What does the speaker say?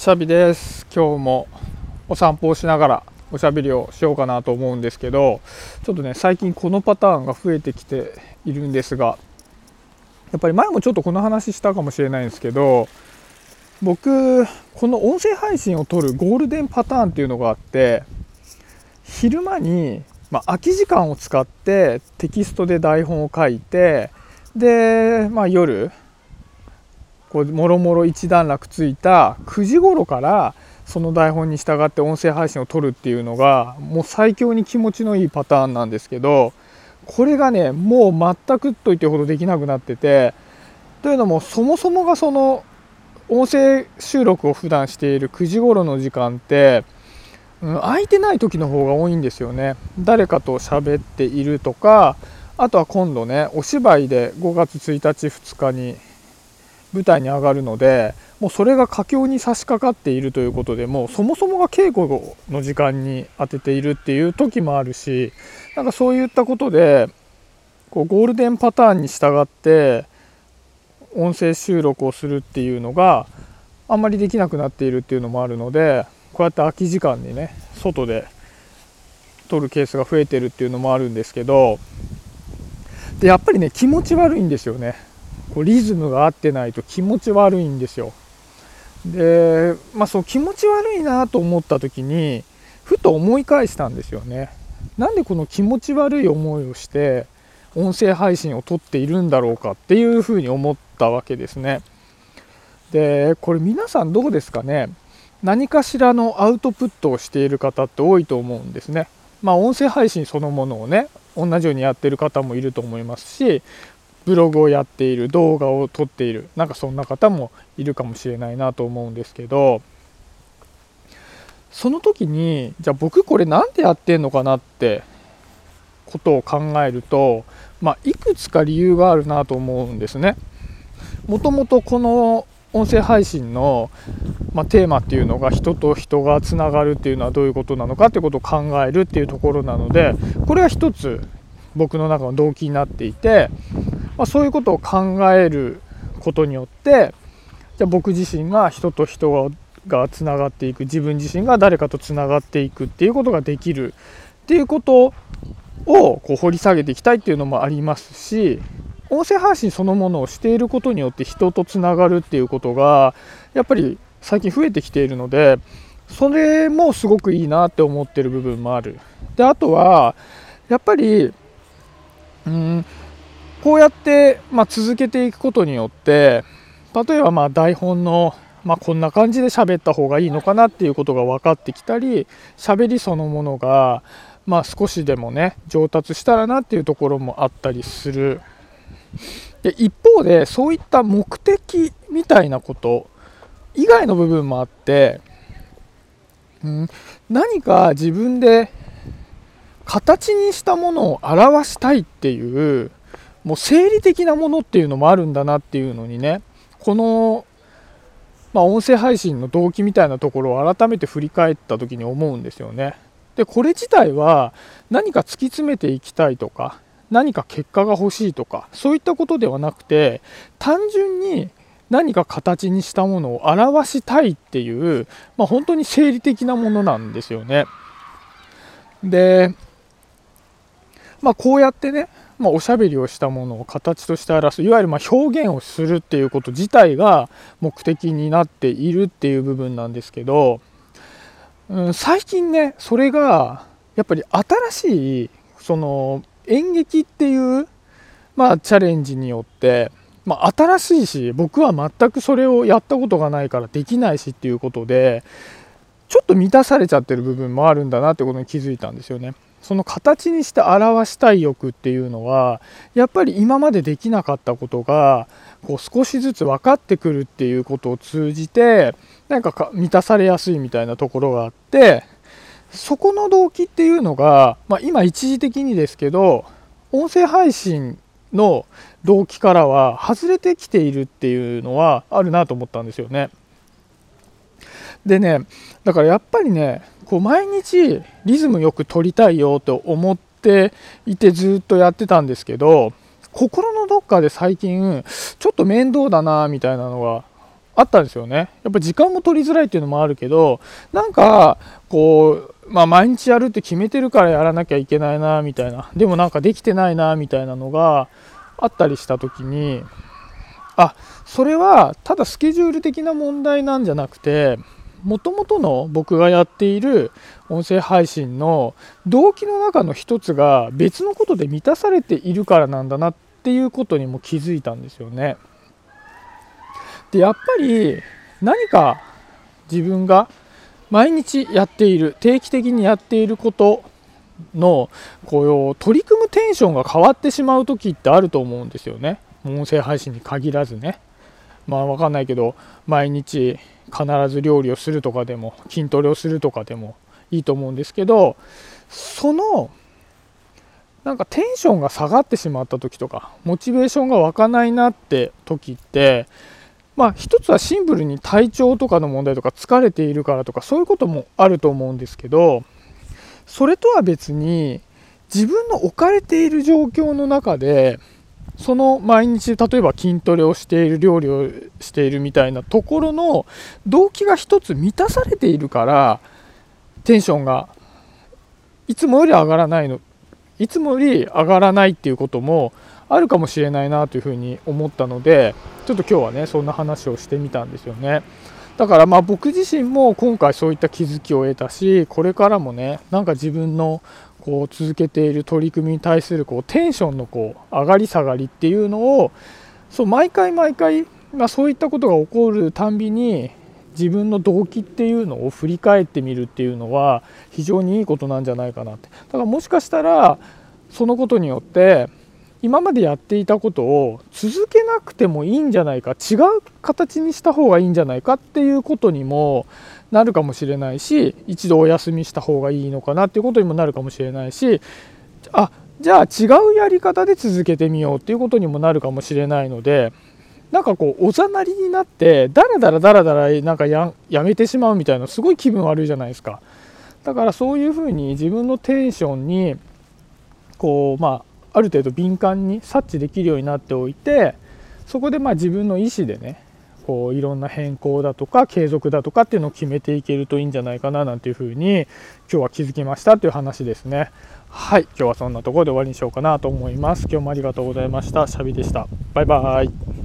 シャビです。今日もお散歩をしながらおしゃべりをしようかなと思うんですけどちょっとね最近このパターンが増えてきているんですがやっぱり前もちょっとこの話したかもしれないんですけど僕この音声配信を撮るゴールデンパターンっていうのがあって昼間に、まあ、空き時間を使ってテキストで台本を書いてで、まあ、夜こうもろもろ一段落ついた9時頃からその台本に従って音声配信を撮るっていうのがもう最強に気持ちのいいパターンなんですけどこれがねもう全くと言ってほどできなくなっててというのもそもそもがその音声収録を普段している9時頃の時間ってうん、空いてない時の方が多いんですよね。誰かと喋っているとかあとは今度ねお芝居で5月1日2日に舞台に上がるのでもうそれが佳境に差し掛かっているということでもうそもそもが稽古の時間に当てているっていう時もあるしなんかそういったことでこうゴールデンパターンに従って音声収録をするっていうのがあんまりできなくなっているっていうのもあるのでこうやって空き時間にね外で撮るケースが増えてるっていうのもあるんですけどでやっぱりね気持ち悪いんですよね。こうリズムが合ってないと気持ち悪いんですよ。で、まあ、そう気持ち悪いなと思った時にふと思い返したんですよね。なんでこの気持ち悪い思いをして音声配信を撮っているんだろうかっていうふうに思ったわけですね。でこれ皆さんどうですかね？何かしらのアウトプットをしている方って多いと思うんですね。まあ音声配信そのものをね同じようにやってる方もいると思いますしブログをやっている動画を撮っているなんかそんな方もいるかもしれないなと思うんですけどその時にじゃあ僕これ何でやってんのかなってことを考えると、まあ、いくつか理由があるなと思うんですね。もともとこの音声配信の、まあ、テーマっていうのが人と人がつながるっていうのはどういうことなのかってことを考えるっていうところなのでこれは一つ僕の中の動機になっていてまあ、そういうことを考えることによってじゃあ僕自身が人と人がつながっていく自分自身が誰かとつながっていくっていうことができるっていうことをこう掘り下げていきたいっていうのもありますし音声配信そのものをしていることによって人とつながるっていうことがやっぱり最近増えてきているのでそれもすごくいいなって思ってる部分もある。であとはやっぱりうんこうやって、まあ、続けていくことによって例えばまあ台本の、まあ、こんな感じで喋った方がいいのかなっていうことが分かってきたり喋りそのものが、まあ、少しでもね上達したらなっていうところもあったりする。で一方でそういった目的みたいなこと以外の部分もあって、うん、何か自分で形にしたものを表したいっていうもう生理的なものっていうのもあるんだなっていうのにねこの、まあ、音声配信の動機みたいなところを改めて振り返った時に思うんですよね。でこれ自体は何か突き詰めていきたいとか何か結果が欲しいとかそういったことではなくて単純に何か形にしたものを表したいっていう、まあ、本当に生理的なものなんですよね。で、まあ、こうやってねまあ、おしゃべりをしたものを形として表すいわゆるま表現をするっていうこと自体が目的になっているっていう部分なんですけど、うん、最近ねそれがやっぱり新しいその演劇っていう、まあ、チャレンジによって、まあ、新しいし僕は全くそれをやったことがないからできないしっていうことでちょっと満たされちゃってる部分もあるんだなってことに気づいたんですよね。その形にして表したい欲っていうのはやっぱり今までできなかったことがこう少しずつ分かってくるっていうことを通じてなんか満たされやすいみたいなところがあってそこの動機っていうのが、まあ、今一時的にですけど音声配信の動機からは外れてきているっていうのはあるなと思ったんですよね。でねだからやっぱりねこう毎日リズムよく撮りたいよと思っていてずっとやってたんですけど心のどっかで最近ちょっと面倒だなみたいなのがあったんですよね。やっぱ時間も取りづらいっていうのもあるけどなんかこうまあ毎日やるって決めてるからやらなきゃいけないなみたいな。でもなんかできてないなみたいなのがあったりした時にあそれはただスケジュール的な問題なんじゃなくてもともとの僕がやっている音声配信の動機の中の一つが別のことで満たされているからなんだなっていうことにも気づいたんですよね。でやっぱり何か自分が毎日やっている定期的にやっていることのこう取り組むテンションが変わってしまう時ってあると思うんですよね音声配信に限らずねまあ分かんないけど毎日必ず料理をするとかでも筋トレをするとかでもいいと思うんですけどそのなんかテンションが下がってしまった時とかモチベーションが湧かないなって時ってまあ一つはシンプルに体調とかの問題とか疲れているからとかそういうこともあると思うんですけどそれとは別に自分の置かれている状況の中でその毎日例えば筋トレをしている料理をしているみたいなところの動機が一つ満たされているからテンションがいつもより上がらないのいつもより上がらないっていうこともあるかもしれないなというふうに思ったのでちょっと今日はねそんな話をしてみたんですよね。だからまあ僕自身も今回そういった気づきを得たしこれからもねなんか自分のこう続けている取り組みに対するこうテンションのこう上がり下がりっていうのをそう毎回毎回、まあ、そういったことが起こるたんびに自分の動機っていうのを振り返ってみるっていうのは非常にいいことなんじゃないかなって。だからもしかしたらそのことによって今までやっていたことを続けなくてもいいんじゃないか違う形にした方がいいんじゃないかっていうことにもなるかもしれないし一度お休みした方がいいのかなっていうことにもなるかもしれないしあじゃあ違うやり方で続けてみようっていうことにもなるかもしれないのでなんかこうおざなりになってダラダラダラダラなんかやめてしまうみたいなすごい気分悪いじゃないですか。だからそういうふうに自分のテンションにこうまあある程度敏感に察知できるようになっておいてそこでまあ自分の意思でねこういろんな変更だとか継続だとかっていうのを決めていけるといいんじゃないかななんていうふうに今日は気づきましたという話ですね。はい今日はそんなところで終わりにしようかなと思います。今日もありがとうございました。シャビでした。バイバーイ。